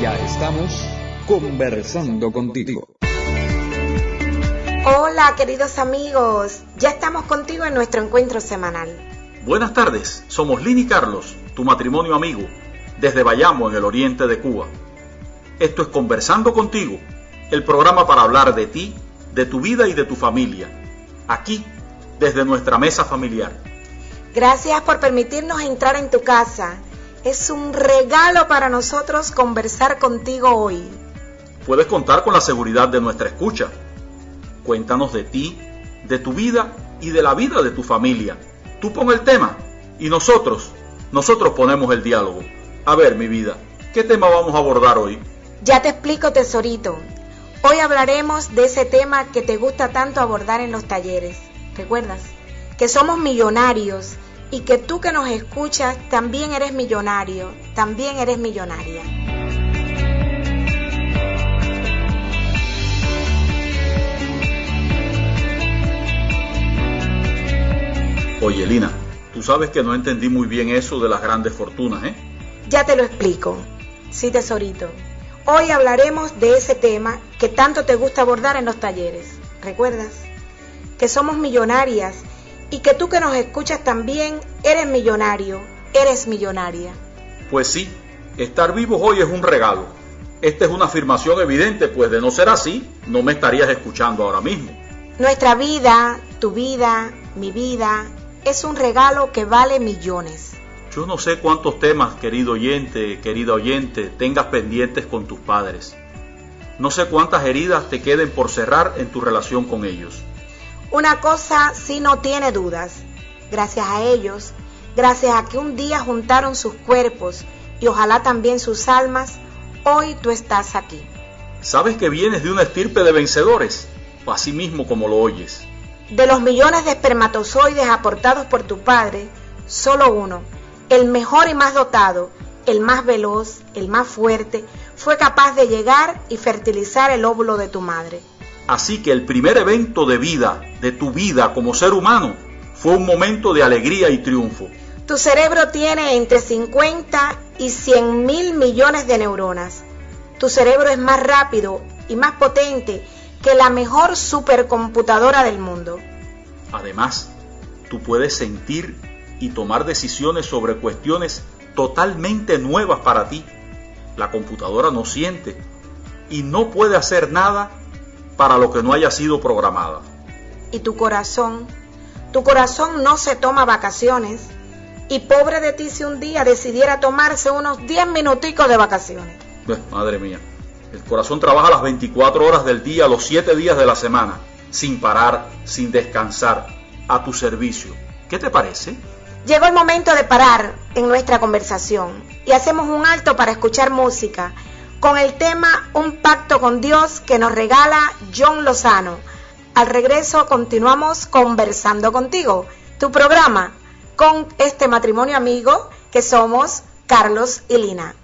Ya estamos conversando contigo. Hola queridos amigos, ya estamos contigo en nuestro encuentro semanal. Buenas tardes, somos Lini y Carlos, tu matrimonio amigo, desde Bayamo, en el oriente de Cuba. Esto es Conversando contigo, el programa para hablar de ti, de tu vida y de tu familia, aquí, desde nuestra mesa familiar. Gracias por permitirnos entrar en tu casa es un regalo para nosotros conversar contigo hoy. Puedes contar con la seguridad de nuestra escucha. Cuéntanos de ti, de tu vida y de la vida de tu familia. Tú pon el tema y nosotros, nosotros ponemos el diálogo. A ver, mi vida, ¿qué tema vamos a abordar hoy? Ya te explico, tesorito. Hoy hablaremos de ese tema que te gusta tanto abordar en los talleres. ¿Recuerdas? Que somos millonarios y que tú que nos escuchas también eres millonario, también eres millonaria. Oye, Lina, tú sabes que no entendí muy bien eso de las grandes fortunas, ¿eh? Ya te lo explico. Sí, tesorito. Hoy hablaremos de ese tema que tanto te gusta abordar en los talleres. ¿Recuerdas? Que somos millonarias y que tú que nos escuchas también eres millonario, eres millonaria. Pues sí, estar vivos hoy es un regalo. Esta es una afirmación evidente, pues de no ser así, no me estarías escuchando ahora mismo. Nuestra vida, tu vida, mi vida, es un regalo que vale millones. Yo no sé cuántos temas, querido oyente, querida oyente, tengas pendientes con tus padres. No sé cuántas heridas te queden por cerrar en tu relación con ellos. Una cosa sí no tiene dudas. Gracias a ellos, gracias a que un día juntaron sus cuerpos y ojalá también sus almas, hoy tú estás aquí. ¿Sabes que vienes de una estirpe de vencedores? Así mismo como lo oyes. De los millones de espermatozoides aportados por tu padre, solo uno, el mejor y más dotado, el más veloz, el más fuerte, fue capaz de llegar y fertilizar el óvulo de tu madre. Así que el primer evento de vida, de tu vida como ser humano, fue un momento de alegría y triunfo. Tu cerebro tiene entre 50 y 100 mil millones de neuronas. Tu cerebro es más rápido y más potente que la mejor supercomputadora del mundo. Además, tú puedes sentir y tomar decisiones sobre cuestiones totalmente nuevas para ti. La computadora no siente y no puede hacer nada para lo que no haya sido programada. Y tu corazón, tu corazón no se toma vacaciones. Y pobre de ti si un día decidiera tomarse unos 10 minuticos de vacaciones. madre mía, el corazón trabaja las 24 horas del día, los 7 días de la semana, sin parar, sin descansar, a tu servicio. ¿Qué te parece? Llegó el momento de parar en nuestra conversación y hacemos un alto para escuchar música con el tema Un pacto con Dios que nos regala John Lozano. Al regreso continuamos conversando contigo, tu programa, con este matrimonio amigo que somos Carlos y Lina.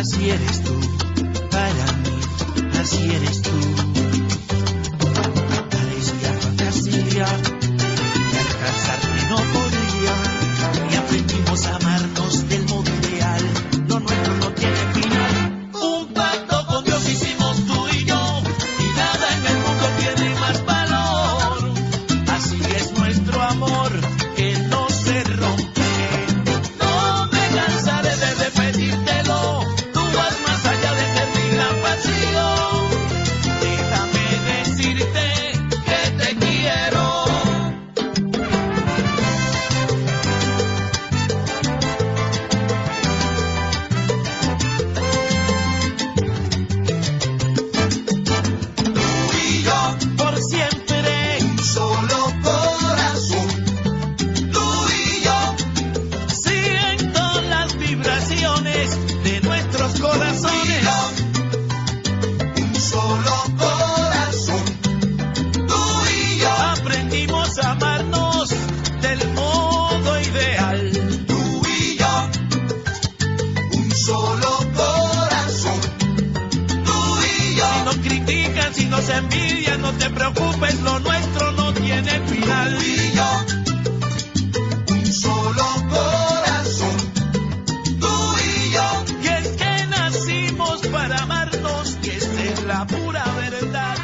Así eres tú, corazón. Tú y yo. Si nos critican, si nos envidian, no te preocupes, lo nuestro no tiene final. Tú y yo, un solo corazón. Tú y yo. Y es que nacimos para amarnos, y esa es la pura verdad.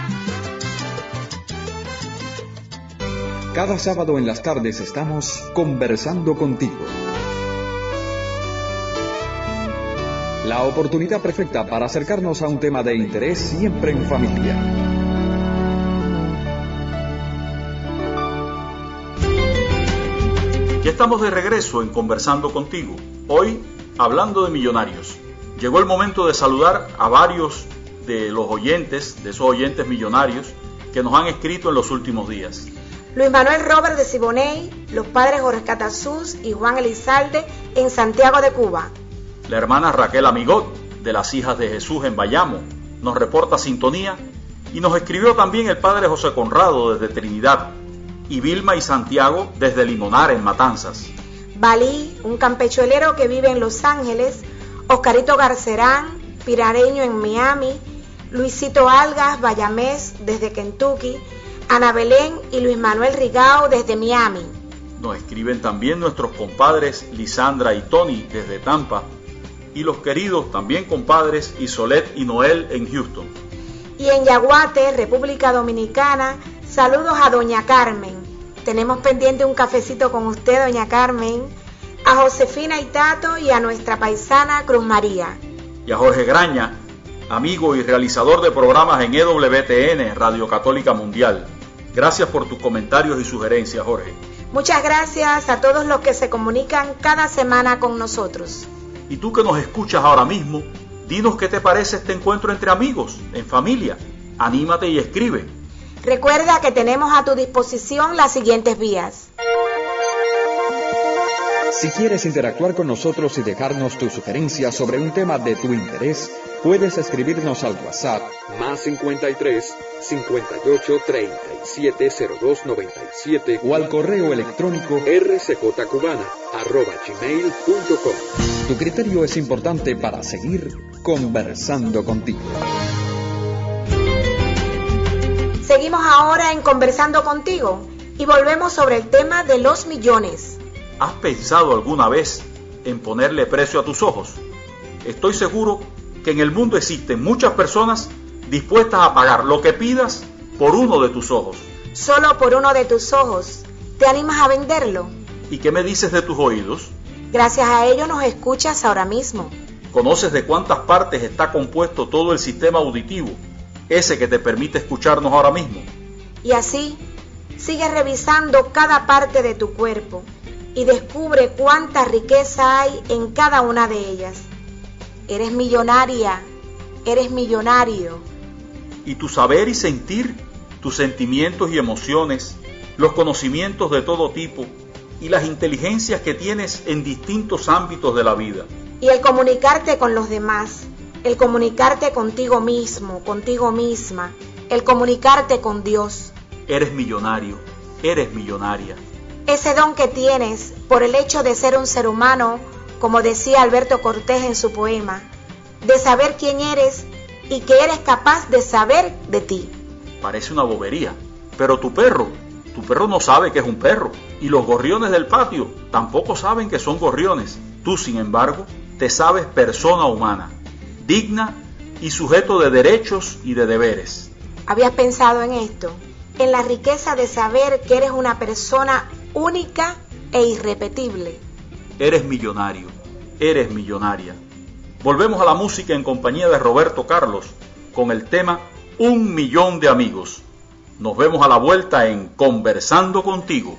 Cada sábado en las tardes estamos conversando contigo. La oportunidad perfecta para acercarnos a un tema de interés siempre en familia. Ya estamos de regreso en Conversando contigo. Hoy hablando de millonarios. Llegó el momento de saludar a varios de los oyentes, de esos oyentes millonarios que nos han escrito en los últimos días. Luis Manuel Robert de Siboney, los padres Jorge Catasús y Juan Elizalde en Santiago de Cuba. La hermana Raquel Amigot, de las Hijas de Jesús en Bayamo, nos reporta sintonía y nos escribió también el padre José Conrado desde Trinidad y Vilma y Santiago desde Limonar en Matanzas. Balí, un campechuelero que vive en Los Ángeles, Oscarito Garcerán, pirareño en Miami, Luisito Algas, Bayamés desde Kentucky, Ana Belén y Luis Manuel Rigao desde Miami. Nos escriben también nuestros compadres Lisandra y Tony desde Tampa y los queridos también compadres Isolet y Noel en Houston. Y en Yaguate, República Dominicana, saludos a Doña Carmen. Tenemos pendiente un cafecito con usted, Doña Carmen, a Josefina y Tato y a nuestra paisana Cruz María. Y a Jorge Graña, amigo y realizador de programas en EWTN, Radio Católica Mundial. Gracias por tus comentarios y sugerencias, Jorge. Muchas gracias a todos los que se comunican cada semana con nosotros. Y tú que nos escuchas ahora mismo, dinos qué te parece este encuentro entre amigos, en familia. Anímate y escribe. Recuerda que tenemos a tu disposición las siguientes vías. Si quieres interactuar con nosotros y dejarnos tus sugerencias sobre un tema de tu interés, puedes escribirnos al WhatsApp más 53 58 37 02 97 o al correo electrónico. rcjcubana arroba gmail.com. Tu criterio es importante para seguir conversando contigo. Seguimos ahora en Conversando contigo y volvemos sobre el tema de los millones. ¿Has pensado alguna vez en ponerle precio a tus ojos? Estoy seguro que en el mundo existen muchas personas dispuestas a pagar lo que pidas por uno de tus ojos. Solo por uno de tus ojos. ¿Te animas a venderlo? ¿Y qué me dices de tus oídos? Gracias a ello nos escuchas ahora mismo. ¿Conoces de cuántas partes está compuesto todo el sistema auditivo? Ese que te permite escucharnos ahora mismo. Y así, sigue revisando cada parte de tu cuerpo. Y descubre cuánta riqueza hay en cada una de ellas. Eres millonaria, eres millonario. Y tu saber y sentir, tus sentimientos y emociones, los conocimientos de todo tipo y las inteligencias que tienes en distintos ámbitos de la vida. Y el comunicarte con los demás, el comunicarte contigo mismo, contigo misma, el comunicarte con Dios. Eres millonario, eres millonaria. Ese don que tienes por el hecho de ser un ser humano, como decía Alberto Cortés en su poema, de saber quién eres y que eres capaz de saber de ti. Parece una bobería, pero tu perro, tu perro no sabe que es un perro, y los gorriones del patio tampoco saben que son gorriones. Tú, sin embargo, te sabes persona humana, digna y sujeto de derechos y de deberes. ¿Habías pensado en esto? En la riqueza de saber que eres una persona única e irrepetible. Eres millonario, eres millonaria. Volvemos a la música en compañía de Roberto Carlos con el tema Un millón de amigos. Nos vemos a la vuelta en Conversando contigo.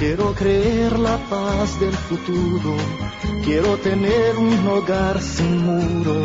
Quiero creer la paz del futuro, quiero tener un hogar sin muro,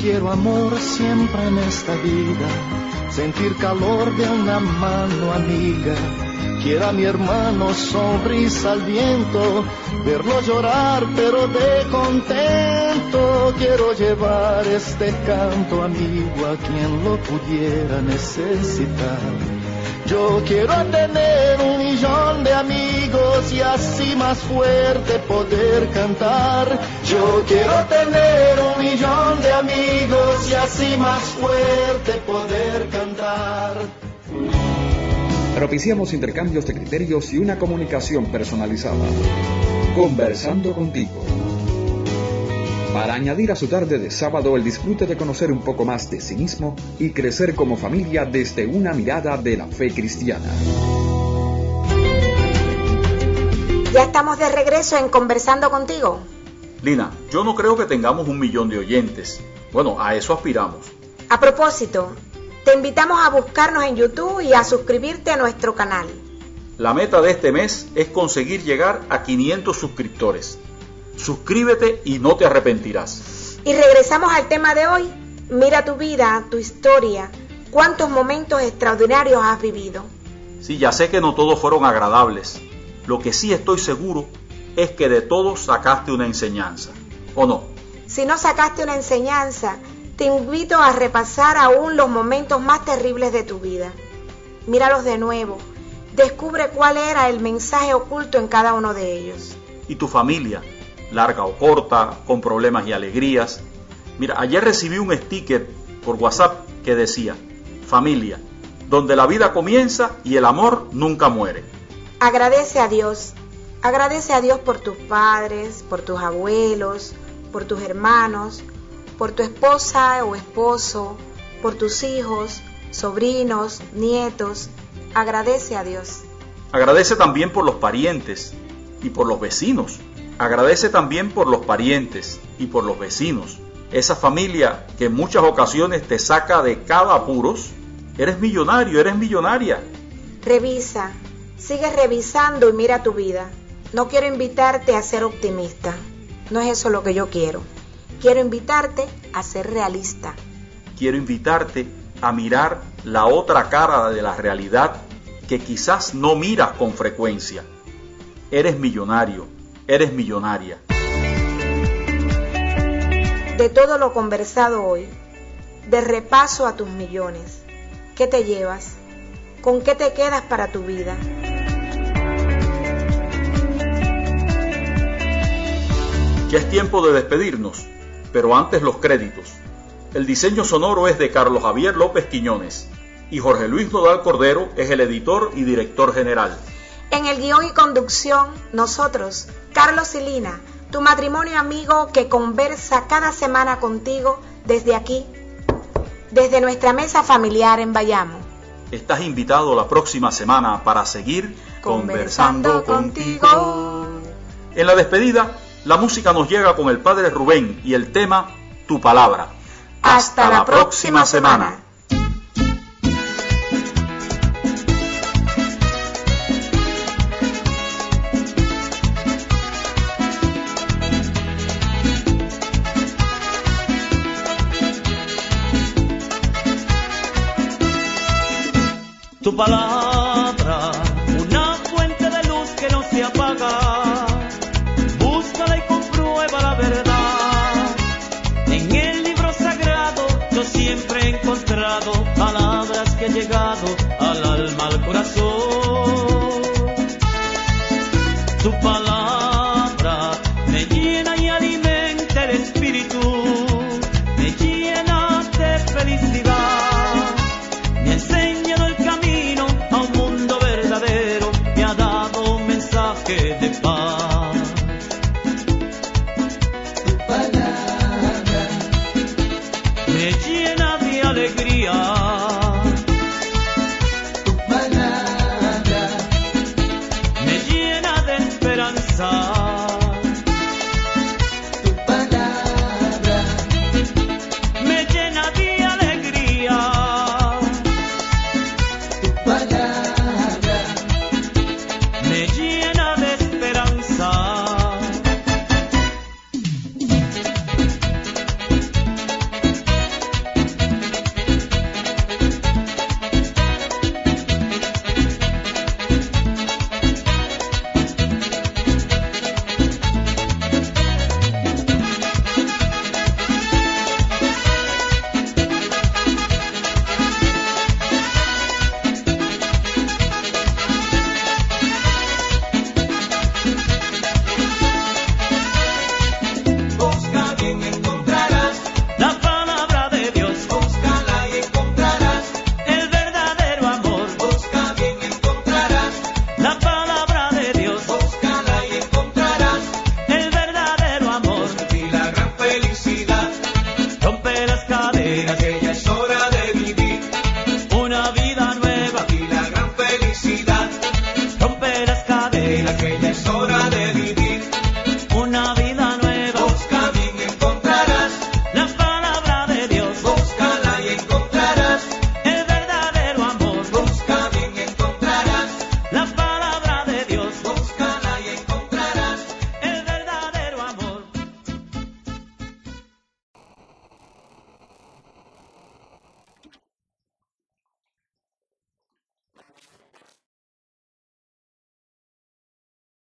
Quiero amor siempre en esta vida, sentir calor de una mano amiga. Quiero a mi hermano sonrisa al viento, verlo llorar pero de contento. Quiero llevar este canto amigo a quien lo pudiera necesitar. Yo quiero tener un millón de amigos y así más fuerte poder cantar. Yo quiero tener un millón de amigos y así más fuerte poder cantar. Propiciamos intercambios de criterios y una comunicación personalizada. Conversando contigo. Para añadir a su tarde de sábado el disfrute de conocer un poco más de sí mismo y crecer como familia desde una mirada de la fe cristiana. Ya estamos de regreso en Conversando contigo. Lina, yo no creo que tengamos un millón de oyentes. Bueno, a eso aspiramos. A propósito, te invitamos a buscarnos en YouTube y a suscribirte a nuestro canal. La meta de este mes es conseguir llegar a 500 suscriptores. Suscríbete y no te arrepentirás. Y regresamos al tema de hoy. Mira tu vida, tu historia, cuántos momentos extraordinarios has vivido. Sí, ya sé que no todos fueron agradables. Lo que sí estoy seguro es que de todos sacaste una enseñanza. ¿O no? Si no sacaste una enseñanza, te invito a repasar aún los momentos más terribles de tu vida. Míralos de nuevo. Descubre cuál era el mensaje oculto en cada uno de ellos. ¿Y tu familia? Larga o corta, con problemas y alegrías. Mira, ayer recibí un sticker por WhatsApp que decía, familia, donde la vida comienza y el amor nunca muere. Agradece a Dios. Agradece a Dios por tus padres, por tus abuelos, por tus hermanos, por tu esposa o esposo, por tus hijos, sobrinos, nietos. Agradece a Dios. Agradece también por los parientes y por los vecinos. Agradece también por los parientes y por los vecinos. Esa familia que en muchas ocasiones te saca de cada apuros. Eres millonario, eres millonaria. Revisa, sigue revisando y mira tu vida. No quiero invitarte a ser optimista. No es eso lo que yo quiero. Quiero invitarte a ser realista. Quiero invitarte a mirar la otra cara de la realidad que quizás no miras con frecuencia. Eres millonario, eres millonaria. De todo lo conversado hoy, de repaso a tus millones, ¿qué te llevas? ¿Con qué te quedas para tu vida? Ya es tiempo de despedirnos, pero antes los créditos. El diseño sonoro es de Carlos Javier López Quiñones y Jorge Luis Nodal Cordero es el editor y director general. En el guion y conducción, nosotros, Carlos y Lina, tu matrimonio amigo que conversa cada semana contigo desde aquí, desde nuestra mesa familiar en Bayamo. Estás invitado la próxima semana para seguir conversando, contigo. En la despedida, la música nos llega con el padre Rubén y el tema Tu palabra. Hasta, la próxima semana. Palabra llena de alegría.